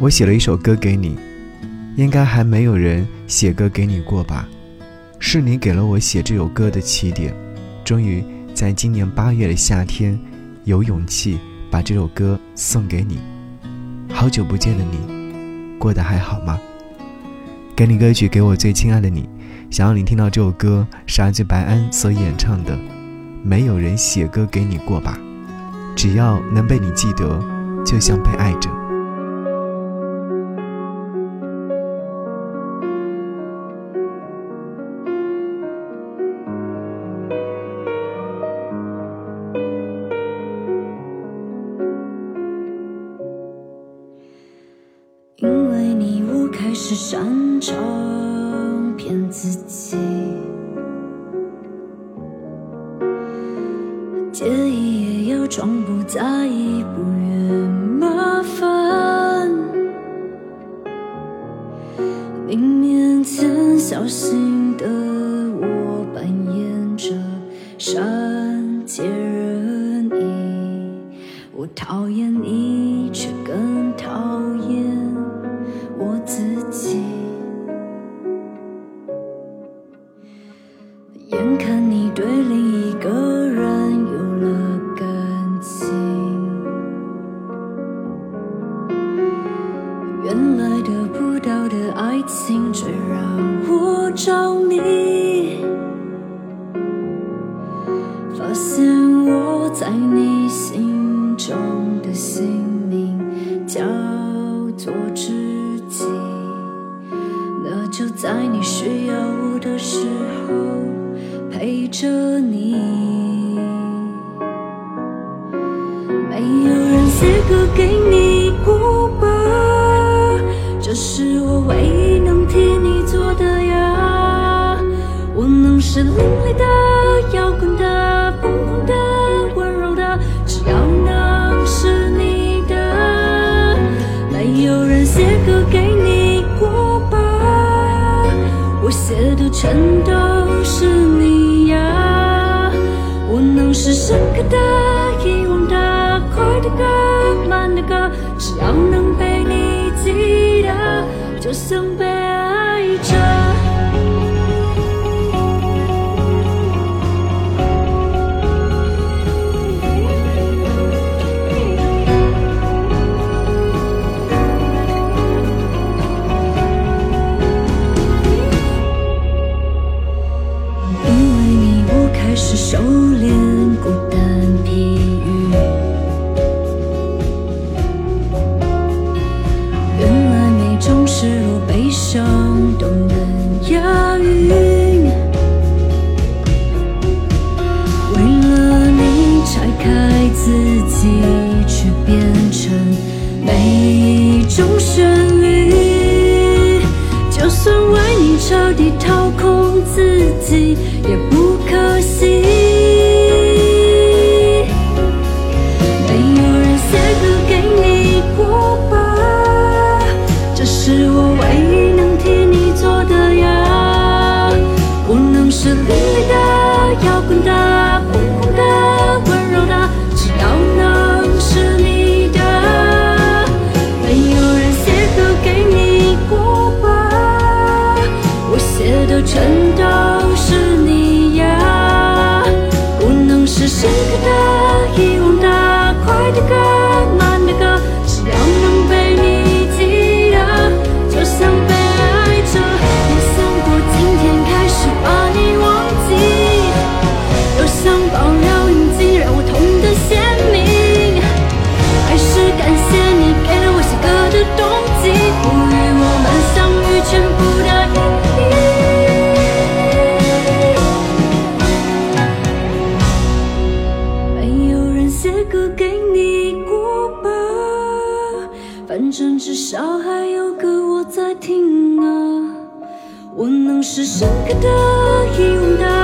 我写了一首歌给你，应该还没有人写歌给你过吧？是你给了我写这首歌的起点，终于在今年八月的夏天，有勇气把这首歌送给你。好久不见的你，过得还好吗？给你歌曲，给我最亲爱的你。想要你听到这首歌，是阿白安所演唱的。没有人写歌给你过吧？只要能被你记得，就像被爱着。误开始擅长骗自己，介意也要装不在意，不愿麻烦。你面前小心的我扮演着善解人意，我讨厌你，却更讨厌。自己，眼看你对另一个人有了感情，原来得不到的爱情却让我着迷，着你，没有人写歌给你过吧？这是我唯一能替你做的呀。我能是另类的、摇滚的、疯狂的、温柔的，只要能是你的。没有人写歌给你过吧？我写的全都深刻的遗忘的快的歌慢的歌只要能被你记得就像被爱着。因为你我开始收敛。悲伤都能押韵。为了你拆开自己去变成每一种旋律。就算为你彻底掏空自己是你的、总是深刻的、遗忘的